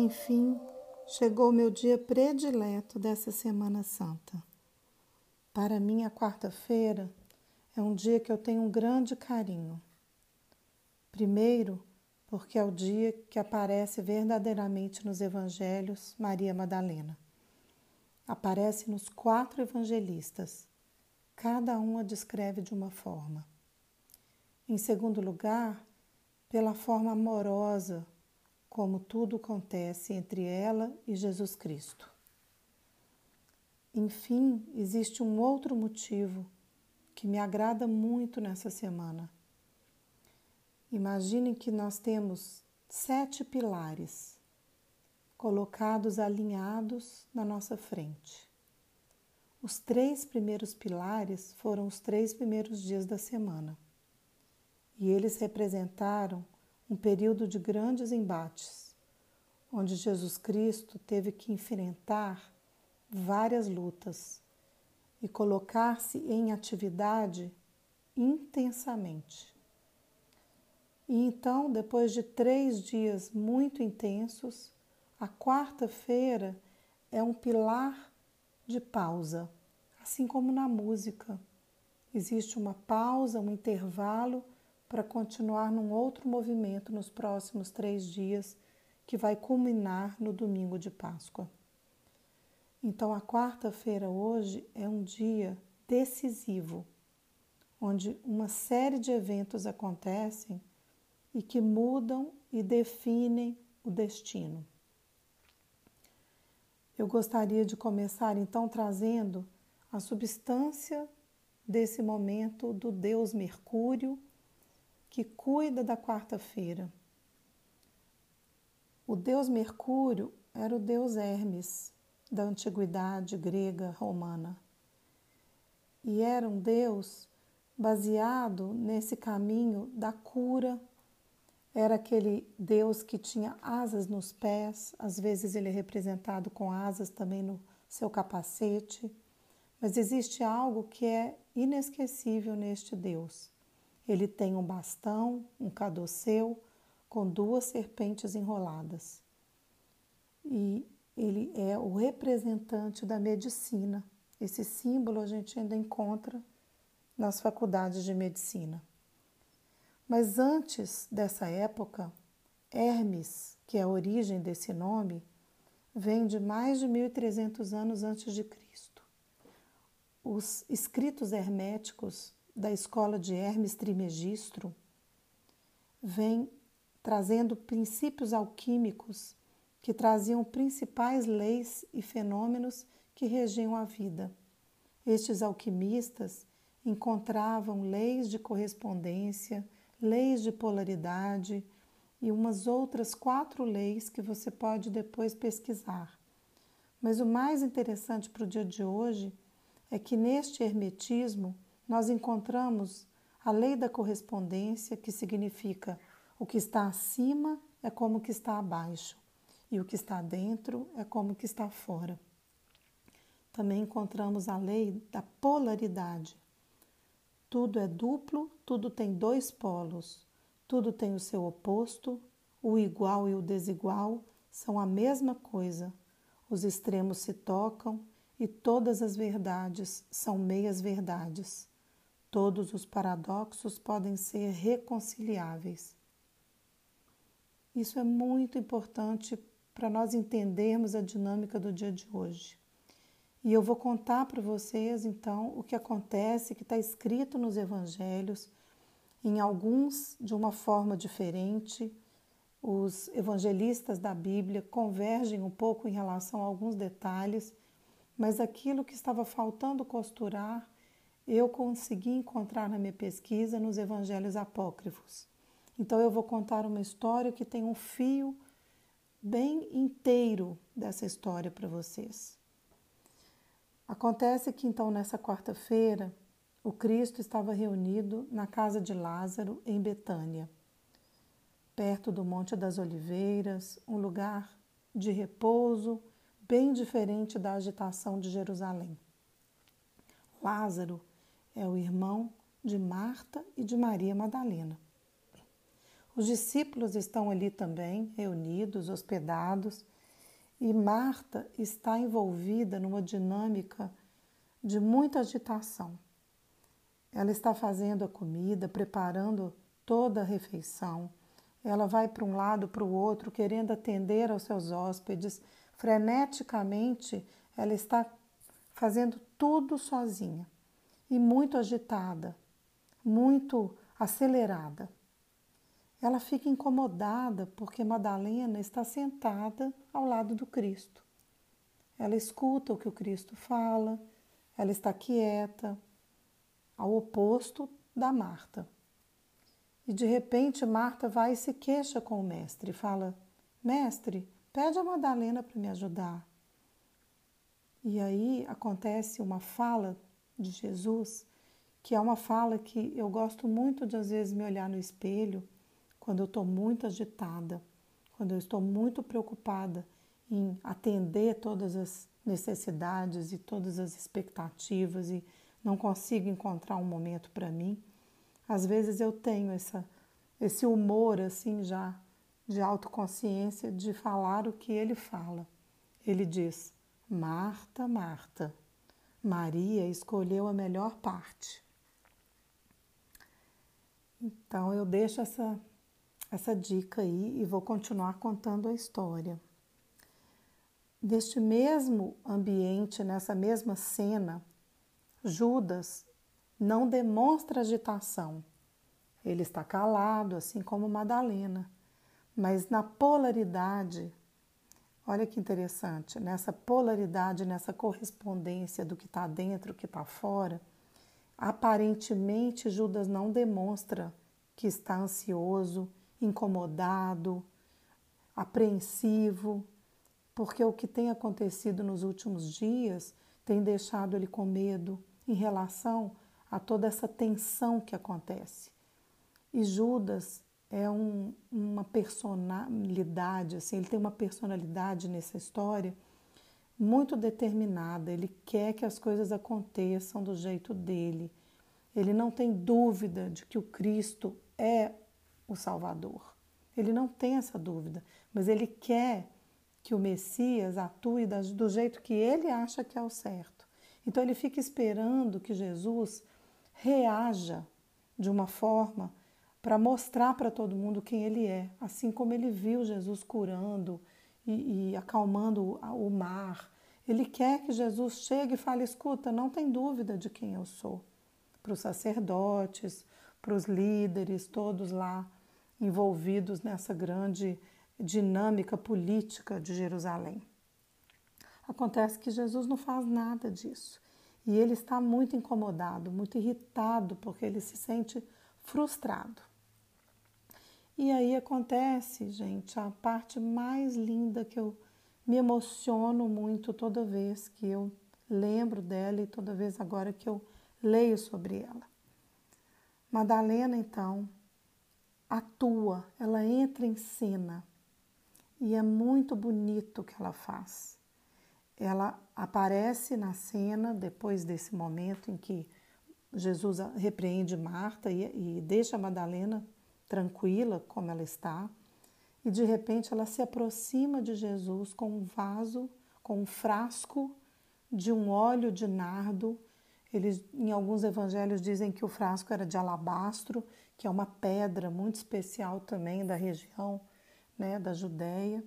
Enfim, chegou meu dia predileto dessa Semana Santa. Para mim, a quarta-feira é um dia que eu tenho um grande carinho. Primeiro, porque é o dia que aparece verdadeiramente nos evangelhos Maria Madalena. Aparece nos quatro evangelistas. Cada um a descreve de uma forma. Em segundo lugar, pela forma amorosa como tudo acontece entre ela e Jesus Cristo. Enfim, existe um outro motivo que me agrada muito nessa semana. Imaginem que nós temos sete pilares colocados alinhados na nossa frente. Os três primeiros pilares foram os três primeiros dias da semana e eles representaram um período de grandes embates, onde Jesus Cristo teve que enfrentar várias lutas e colocar-se em atividade intensamente. E então, depois de três dias muito intensos, a quarta-feira é um pilar de pausa, assim como na música. Existe uma pausa, um intervalo para continuar num outro movimento nos próximos três dias, que vai culminar no domingo de Páscoa. Então, a quarta-feira hoje é um dia decisivo, onde uma série de eventos acontecem e que mudam e definem o destino. Eu gostaria de começar então trazendo a substância desse momento do Deus Mercúrio que cuida da quarta-feira. O deus Mercúrio era o deus Hermes da antiguidade grega romana. E era um deus baseado nesse caminho da cura. Era aquele deus que tinha asas nos pés, às vezes ele é representado com asas também no seu capacete. Mas existe algo que é inesquecível neste deus. Ele tem um bastão, um caduceu, com duas serpentes enroladas. E ele é o representante da medicina. Esse símbolo a gente ainda encontra nas faculdades de medicina. Mas antes dessa época, Hermes, que é a origem desse nome, vem de mais de 1300 anos antes de Cristo. Os escritos herméticos da escola de Hermes Trismegistro vem trazendo princípios alquímicos que traziam principais leis e fenômenos que regiam a vida. Estes alquimistas encontravam leis de correspondência, leis de polaridade e umas outras quatro leis que você pode depois pesquisar. Mas o mais interessante para o dia de hoje é que neste hermetismo nós encontramos a lei da correspondência, que significa o que está acima é como o que está abaixo, e o que está dentro é como o que está fora. Também encontramos a lei da polaridade. Tudo é duplo, tudo tem dois polos, tudo tem o seu oposto, o igual e o desigual são a mesma coisa. Os extremos se tocam e todas as verdades são meias verdades. Todos os paradoxos podem ser reconciliáveis. Isso é muito importante para nós entendermos a dinâmica do dia de hoje. E eu vou contar para vocês então o que acontece, que está escrito nos evangelhos, em alguns de uma forma diferente. Os evangelistas da Bíblia convergem um pouco em relação a alguns detalhes, mas aquilo que estava faltando costurar eu consegui encontrar na minha pesquisa nos evangelhos apócrifos. Então eu vou contar uma história que tem um fio bem inteiro dessa história para vocês. Acontece que então nessa quarta-feira o Cristo estava reunido na casa de Lázaro em Betânia, perto do Monte das Oliveiras, um lugar de repouso bem diferente da agitação de Jerusalém. Lázaro é o irmão de Marta e de Maria Madalena. Os discípulos estão ali também, reunidos, hospedados, e Marta está envolvida numa dinâmica de muita agitação. Ela está fazendo a comida, preparando toda a refeição. Ela vai para um lado, para o outro, querendo atender aos seus hóspedes. Freneticamente, ela está fazendo tudo sozinha e muito agitada, muito acelerada. Ela fica incomodada porque Madalena está sentada ao lado do Cristo. Ela escuta o que o Cristo fala, ela está quieta, ao oposto da Marta. E de repente Marta vai e se queixa com o mestre fala: Mestre, pede a Madalena para me ajudar. E aí acontece uma fala de Jesus, que é uma fala que eu gosto muito de às vezes me olhar no espelho quando eu estou muito agitada, quando eu estou muito preocupada em atender todas as necessidades e todas as expectativas e não consigo encontrar um momento para mim. Às vezes eu tenho essa, esse humor assim já de autoconsciência de falar o que ele fala. Ele diz: Marta, Marta, Maria escolheu a melhor parte. Então eu deixo essa, essa dica aí e vou continuar contando a história. Neste mesmo ambiente, nessa mesma cena, Judas não demonstra agitação. Ele está calado, assim como Madalena. Mas na polaridade Olha que interessante, nessa polaridade, nessa correspondência do que está dentro, o que está fora, aparentemente Judas não demonstra que está ansioso, incomodado, apreensivo, porque o que tem acontecido nos últimos dias tem deixado ele com medo em relação a toda essa tensão que acontece. E Judas é um, uma personalidade, assim, ele tem uma personalidade nessa história muito determinada. Ele quer que as coisas aconteçam do jeito dele. Ele não tem dúvida de que o Cristo é o Salvador. Ele não tem essa dúvida, mas ele quer que o Messias atue do jeito que ele acha que é o certo. Então ele fica esperando que Jesus reaja de uma forma para mostrar para todo mundo quem ele é, assim como ele viu Jesus curando e, e acalmando o mar. Ele quer que Jesus chegue e fale: escuta, não tem dúvida de quem eu sou. Para os sacerdotes, para os líderes, todos lá envolvidos nessa grande dinâmica política de Jerusalém. Acontece que Jesus não faz nada disso. E ele está muito incomodado, muito irritado, porque ele se sente frustrado. E aí acontece, gente, a parte mais linda que eu me emociono muito toda vez que eu lembro dela e toda vez agora que eu leio sobre ela. Madalena, então, atua, ela entra em cena e é muito bonito o que ela faz. Ela aparece na cena depois desse momento em que Jesus repreende Marta e, e deixa Madalena tranquila como ela está, e de repente ela se aproxima de Jesus com um vaso, com um frasco de um óleo de nardo. Eles, em alguns evangelhos dizem que o frasco era de alabastro, que é uma pedra muito especial também da região né, da Judéia.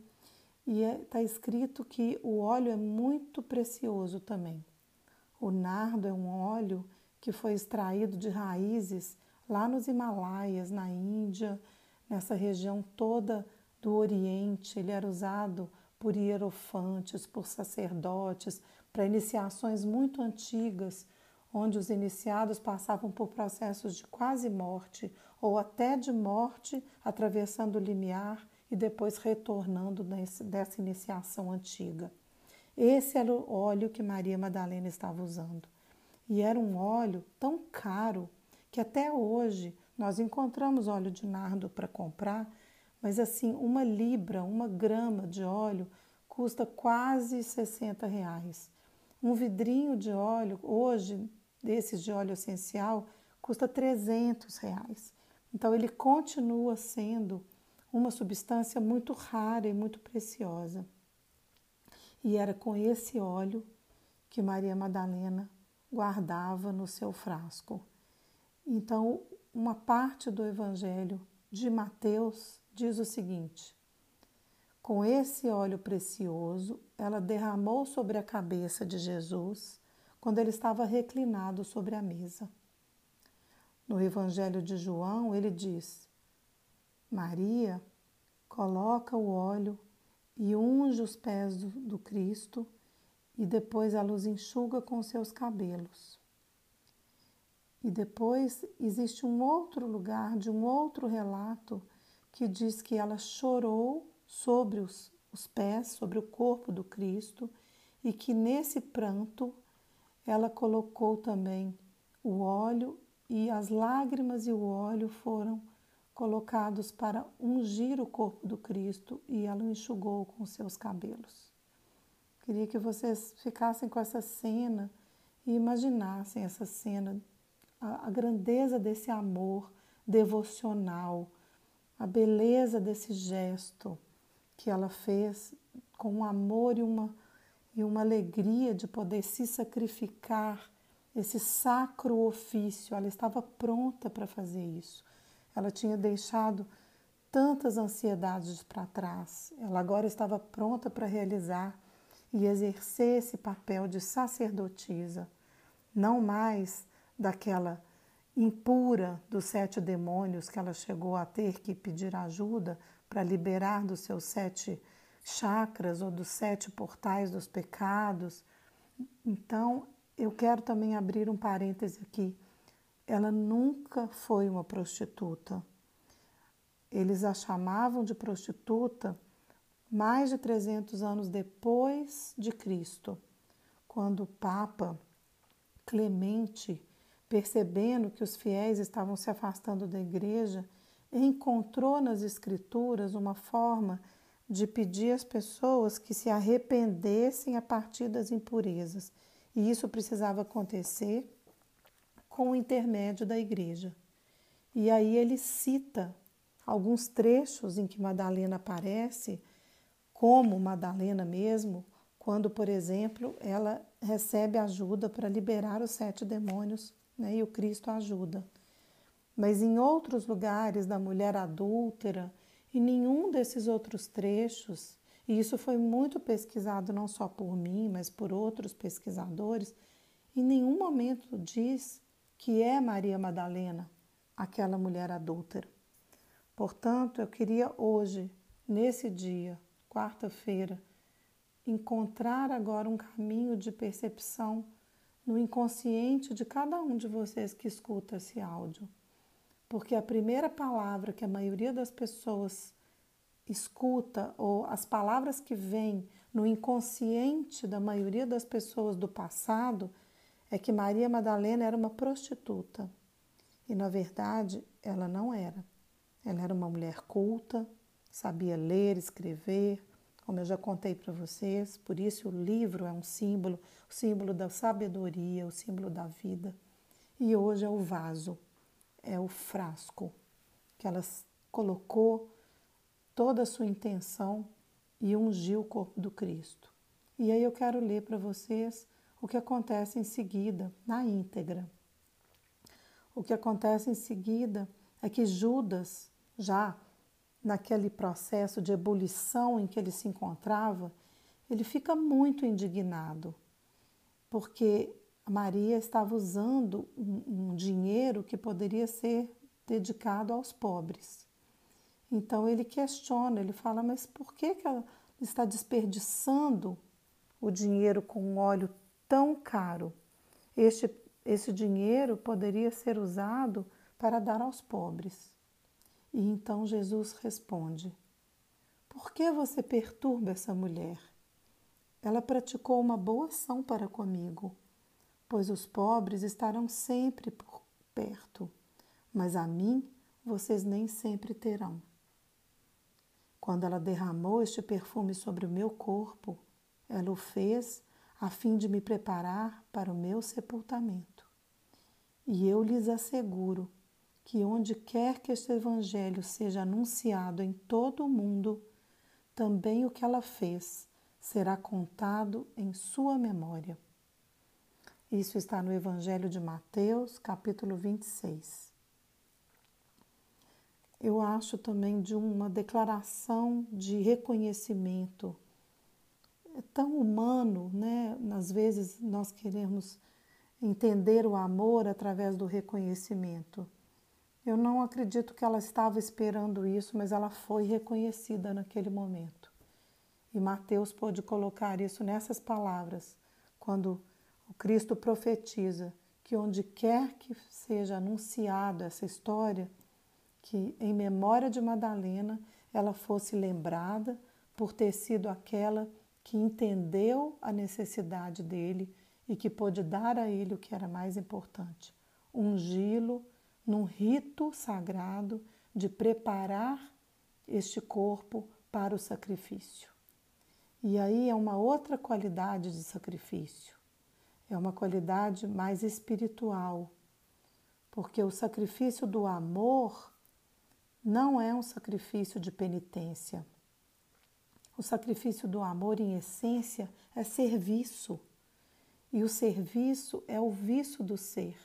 E está é, tá escrito que o óleo é muito precioso também. O nardo é um óleo que foi extraído de raízes lá nos Himalaias, na Índia, nessa região toda do Oriente. Ele era usado por hierofantes, por sacerdotes, para iniciações muito antigas, onde os iniciados passavam por processos de quase morte ou até de morte, atravessando o limiar e depois retornando dessa iniciação antiga. Esse era o óleo que Maria Madalena estava usando. E era um óleo tão caro que até hoje nós encontramos óleo de nardo para comprar, mas assim, uma libra, uma grama de óleo custa quase 60 reais. Um vidrinho de óleo, hoje, desses de óleo essencial, custa 300 reais. Então, ele continua sendo uma substância muito rara e muito preciosa. E era com esse óleo que Maria Madalena guardava no seu frasco. Então, uma parte do Evangelho de Mateus diz o seguinte: Com esse óleo precioso, ela derramou sobre a cabeça de Jesus quando ele estava reclinado sobre a mesa. No Evangelho de João, ele diz: Maria coloca o óleo e unge os pés do, do Cristo e depois ela os enxuga com seus cabelos. E depois existe um outro lugar de um outro relato que diz que ela chorou sobre os, os pés, sobre o corpo do Cristo e que nesse pranto ela colocou também o óleo e as lágrimas e o óleo foram colocados para ungir o corpo do Cristo e ela o enxugou com seus cabelos. Queria que vocês ficassem com essa cena e imaginassem essa cena, a, a grandeza desse amor devocional, a beleza desse gesto que ela fez com um amor e uma, e uma alegria de poder se sacrificar esse sacro ofício, ela estava pronta para fazer isso. Ela tinha deixado tantas ansiedades para trás, ela agora estava pronta para realizar e exercer esse papel de sacerdotisa, não mais daquela impura dos sete demônios que ela chegou a ter que pedir ajuda para liberar dos seus sete chakras ou dos sete portais dos pecados. Então, eu quero também abrir um parêntese aqui. Ela nunca foi uma prostituta. Eles a chamavam de prostituta mais de 300 anos depois de Cristo, quando o Papa Clemente, percebendo que os fiéis estavam se afastando da igreja, encontrou nas Escrituras uma forma de pedir às pessoas que se arrependessem a partir das impurezas e isso precisava acontecer com o intermédio da igreja. E aí ele cita alguns trechos em que Madalena aparece, como Madalena mesmo, quando, por exemplo, ela recebe ajuda para liberar os sete demônios né, e o Cristo ajuda. Mas em outros lugares da mulher adúltera, e nenhum desses outros trechos e isso foi muito pesquisado não só por mim, mas por outros pesquisadores. Em nenhum momento diz que é Maria Madalena, aquela mulher adúltera. Portanto, eu queria hoje, nesse dia, quarta-feira, encontrar agora um caminho de percepção no inconsciente de cada um de vocês que escuta esse áudio. Porque a primeira palavra que a maioria das pessoas escuta ou as palavras que vêm no inconsciente da maioria das pessoas do passado é que Maria Madalena era uma prostituta. E na verdade, ela não era. Ela era uma mulher culta, sabia ler, escrever, como eu já contei para vocês, por isso o livro é um símbolo, o símbolo da sabedoria, o símbolo da vida. E hoje é o vaso, é o frasco que ela colocou toda a sua intenção e ungiu o corpo do Cristo. E aí eu quero ler para vocês o que acontece em seguida, na íntegra. O que acontece em seguida é que Judas, já naquele processo de ebulição em que ele se encontrava, ele fica muito indignado, porque Maria estava usando um, um dinheiro que poderia ser dedicado aos pobres. Então ele questiona, ele fala, mas por que, que ela está desperdiçando o dinheiro com um óleo tão caro? Este, esse dinheiro poderia ser usado para dar aos pobres. E então Jesus responde: Por que você perturba essa mulher? Ela praticou uma boa ação para comigo, pois os pobres estarão sempre por perto, mas a mim vocês nem sempre terão. Quando ela derramou este perfume sobre o meu corpo, ela o fez a fim de me preparar para o meu sepultamento. E eu lhes asseguro que onde quer que este evangelho seja anunciado em todo o mundo, também o que ela fez será contado em sua memória. Isso está no Evangelho de Mateus, capítulo 26. Eu acho também de uma declaração de reconhecimento. É tão humano, né? Às vezes nós queremos entender o amor através do reconhecimento. Eu não acredito que ela estava esperando isso, mas ela foi reconhecida naquele momento. E Mateus pôde colocar isso nessas palavras, quando o Cristo profetiza que onde quer que seja anunciada essa história, que em memória de Madalena ela fosse lembrada por ter sido aquela que entendeu a necessidade dele e que pôde dar a ele o que era mais importante: ungí-lo num rito sagrado de preparar este corpo para o sacrifício. E aí é uma outra qualidade de sacrifício, é uma qualidade mais espiritual, porque o sacrifício do amor não é um sacrifício de penitência. O sacrifício do amor, em essência, é serviço. E o serviço é o vício do ser.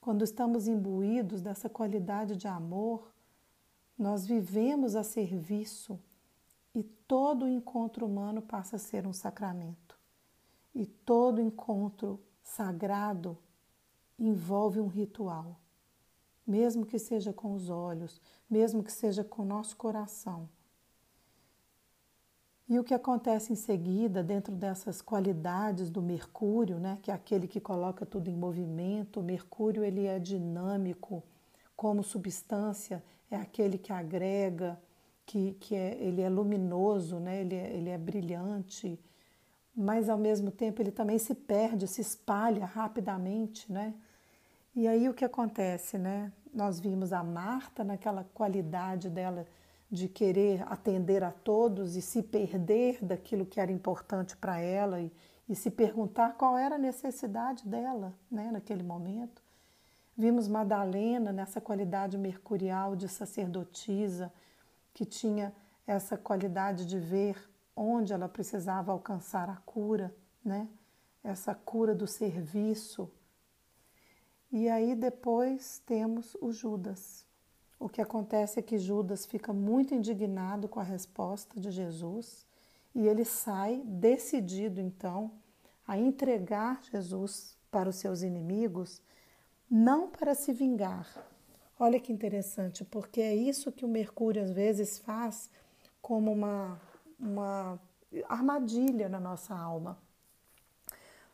Quando estamos imbuídos dessa qualidade de amor, nós vivemos a serviço e todo encontro humano passa a ser um sacramento. E todo encontro sagrado envolve um ritual, mesmo que seja com os olhos, mesmo que seja com o nosso coração. E o que acontece em seguida, dentro dessas qualidades do Mercúrio, né, que é aquele que coloca tudo em movimento, o Mercúrio ele é dinâmico, como substância, é aquele que agrega, que, que é, ele é luminoso, né, ele, é, ele é brilhante, mas ao mesmo tempo ele também se perde, se espalha rapidamente, né? E aí o que acontece, né? Nós vimos a Marta naquela qualidade dela de querer atender a todos e se perder daquilo que era importante para ela e, e, se perguntar qual era a necessidade dela né, naquele momento. Vimos Madalena nessa qualidade mercurial de sacerdotisa, que tinha essa qualidade de ver onde ela precisava alcançar a cura, né? essa cura do serviço. E aí depois temos o Judas, o que acontece é que Judas fica muito indignado com a resposta de Jesus e ele sai decidido então a entregar Jesus para os seus inimigos, não para se vingar. Olha que interessante, porque é isso que o Mercúrio às vezes faz como uma, uma armadilha na nossa alma.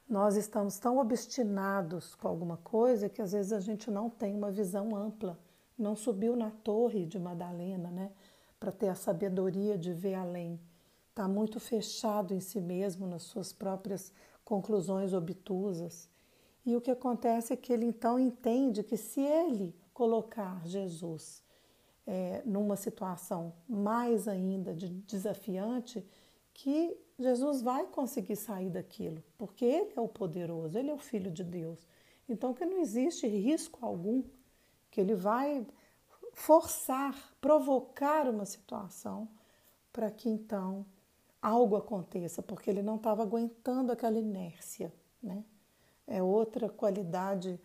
Nós estamos tão obstinados com alguma coisa que às vezes a gente não tem uma visão ampla não subiu na torre de Madalena, né, para ter a sabedoria de ver além. Está muito fechado em si mesmo, nas suas próprias conclusões obtusas. E o que acontece é que ele então entende que se ele colocar Jesus é, numa situação mais ainda de desafiante, que Jesus vai conseguir sair daquilo, porque ele é o poderoso, ele é o filho de Deus. Então que não existe risco algum que ele vai forçar, provocar uma situação para que então algo aconteça, porque ele não estava aguentando aquela inércia, né? É outra qualidade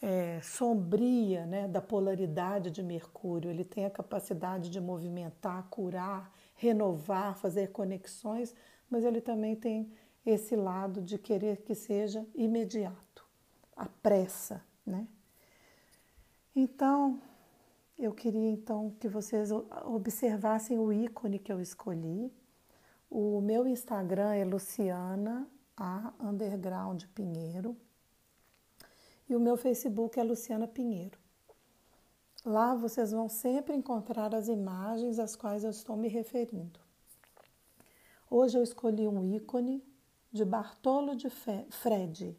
é, sombria né, da polaridade de Mercúrio. Ele tem a capacidade de movimentar, curar, renovar, fazer conexões, mas ele também tem esse lado de querer que seja imediato, a pressa, né? Então, eu queria então que vocês observassem o ícone que eu escolhi. O meu Instagram é Luciana a underground Pinheiro e o meu Facebook é Luciana Pinheiro. Lá vocês vão sempre encontrar as imagens às quais eu estou me referindo. Hoje eu escolhi um ícone de Bartolo de Fred,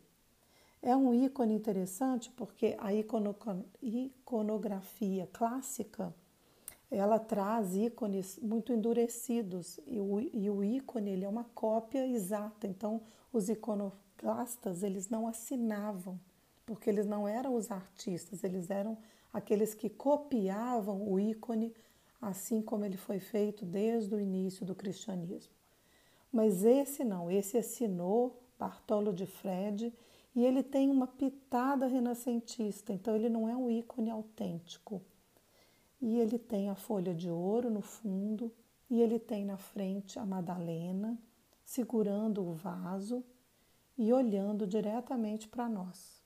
é um ícone interessante porque a iconografia clássica ela traz ícones muito endurecidos e o, e o ícone ele é uma cópia exata. Então, os iconoclastas eles não assinavam porque eles não eram os artistas, eles eram aqueles que copiavam o ícone, assim como ele foi feito desde o início do cristianismo. Mas esse não, esse assinou Bartolo de Fred e ele tem uma pitada renascentista, então ele não é um ícone autêntico. E ele tem a folha de ouro no fundo e ele tem na frente a Madalena segurando o vaso e olhando diretamente para nós.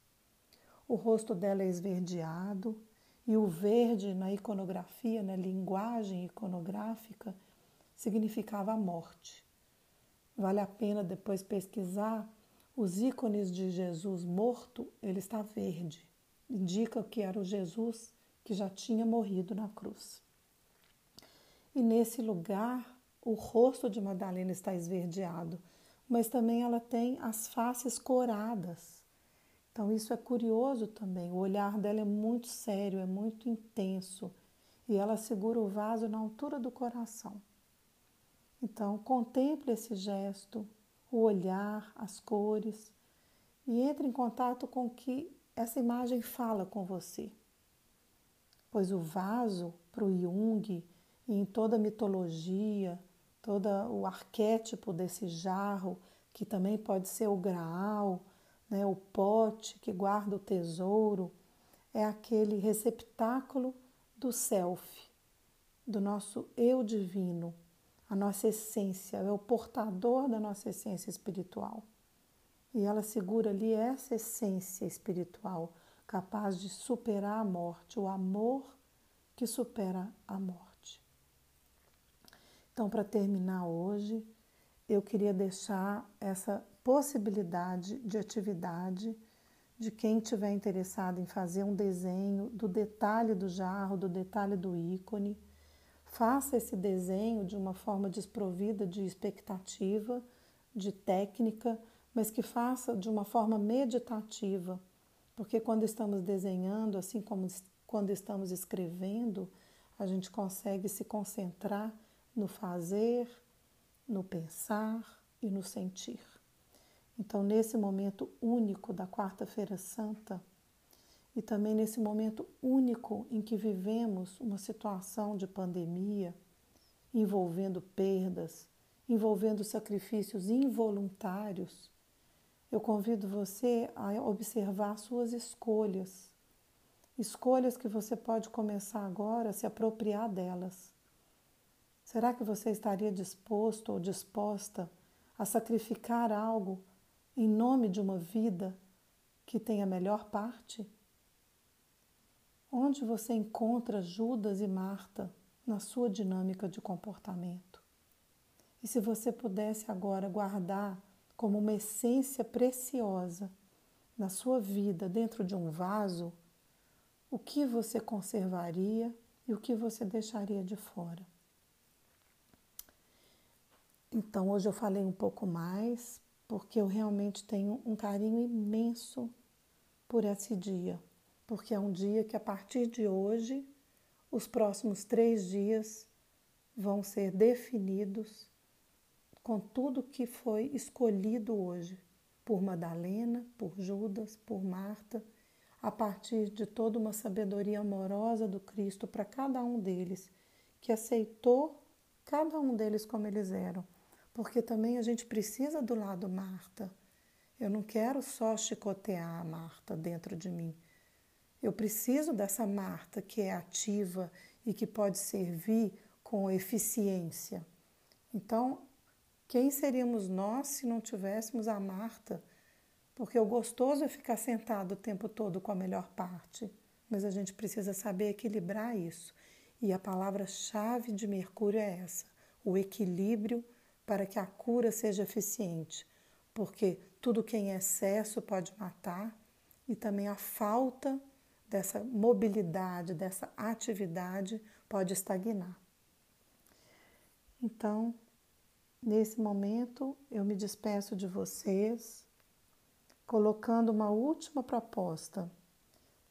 O rosto dela é esverdeado e o verde na iconografia, na linguagem iconográfica, significava a morte. Vale a pena depois pesquisar os ícones de Jesus morto, ele está verde. Indica que era o Jesus que já tinha morrido na cruz. E nesse lugar, o rosto de Madalena está esverdeado, mas também ela tem as faces coradas. Então, isso é curioso também. O olhar dela é muito sério, é muito intenso. E ela segura o vaso na altura do coração. Então, contemple esse gesto, o olhar, as cores, e entre em contato com o que essa imagem fala com você. Pois o vaso, para o Jung, e em toda a mitologia, todo o arquétipo desse jarro, que também pode ser o graal, né, o pote que guarda o tesouro, é aquele receptáculo do self, do nosso eu divino, a nossa essência, é o portador da nossa essência espiritual. E ela segura ali essa essência espiritual, capaz de superar a morte, o amor que supera a morte. Então, para terminar hoje, eu queria deixar essa possibilidade de atividade de quem tiver interessado em fazer um desenho do detalhe do jarro, do detalhe do ícone. Faça esse desenho de uma forma desprovida de expectativa, de técnica, mas que faça de uma forma meditativa, porque quando estamos desenhando, assim como quando estamos escrevendo, a gente consegue se concentrar no fazer, no pensar e no sentir. Então, nesse momento único da Quarta-feira Santa, e também nesse momento único em que vivemos uma situação de pandemia, envolvendo perdas, envolvendo sacrifícios involuntários, eu convido você a observar suas escolhas. Escolhas que você pode começar agora a se apropriar delas. Será que você estaria disposto ou disposta a sacrificar algo em nome de uma vida que tem a melhor parte? Onde você encontra Judas e Marta na sua dinâmica de comportamento? E se você pudesse agora guardar como uma essência preciosa na sua vida dentro de um vaso, o que você conservaria e o que você deixaria de fora? Então, hoje eu falei um pouco mais, porque eu realmente tenho um carinho imenso por esse dia, porque é um dia que a partir de hoje, os próximos três dias vão ser definidos com tudo que foi escolhido hoje por Madalena, por Judas, por Marta, a partir de toda uma sabedoria amorosa do Cristo para cada um deles, que aceitou cada um deles como eles eram porque também a gente precisa do lado Marta. Eu não quero só chicotear a Marta dentro de mim. Eu preciso dessa Marta que é ativa e que pode servir com eficiência. Então, quem seríamos nós se não tivéssemos a Marta? Porque o gostoso é ficar sentado o tempo todo com a melhor parte, mas a gente precisa saber equilibrar isso. E a palavra-chave de Mercúrio é essa: o equilíbrio para que a cura seja eficiente, porque tudo que é em excesso pode matar e também a falta dessa mobilidade, dessa atividade pode estagnar. Então, nesse momento, eu me despeço de vocês, colocando uma última proposta.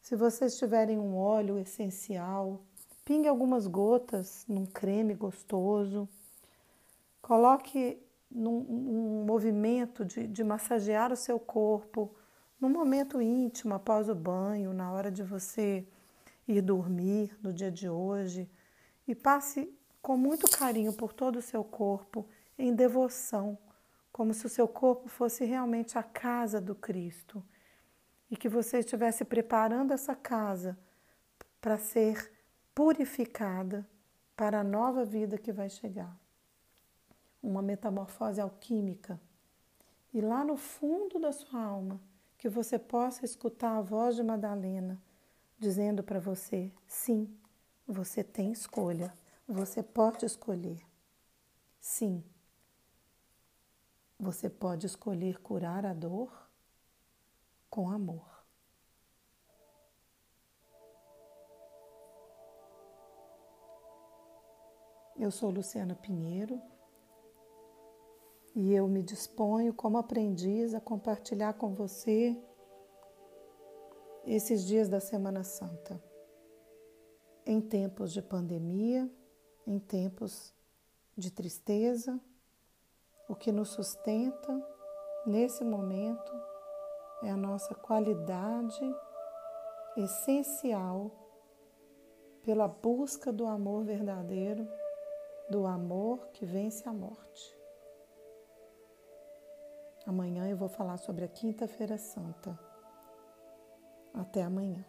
Se vocês tiverem um óleo essencial, pingue algumas gotas num creme gostoso Coloque num, movimento de, de massagear o seu corpo no momento íntimo, após o banho, na hora de você ir dormir no dia de hoje, e passe com muito carinho por todo o seu corpo, em devoção, como se o seu corpo fosse realmente a casa do Cristo e que você estivesse preparando essa casa para ser purificada para a nova vida que vai chegar. Uma metamorfose alquímica. E lá no fundo da sua alma, que você possa escutar a voz de Madalena dizendo para você: sim, você tem escolha, você pode escolher. Sim, você pode escolher curar a dor com amor. Eu sou Luciana Pinheiro e eu me disponho, como aprendiz, a compartilhar com você esses dias da Semana Santa. Em tempos de pandemia, em tempos de tristeza, o que nos sustenta nesse momento é a nossa qualidade essencial pela busca do amor verdadeiro do amor que vence a morte. Amanhã eu vou falar sobre a Quinta-feira Santa. Até amanhã.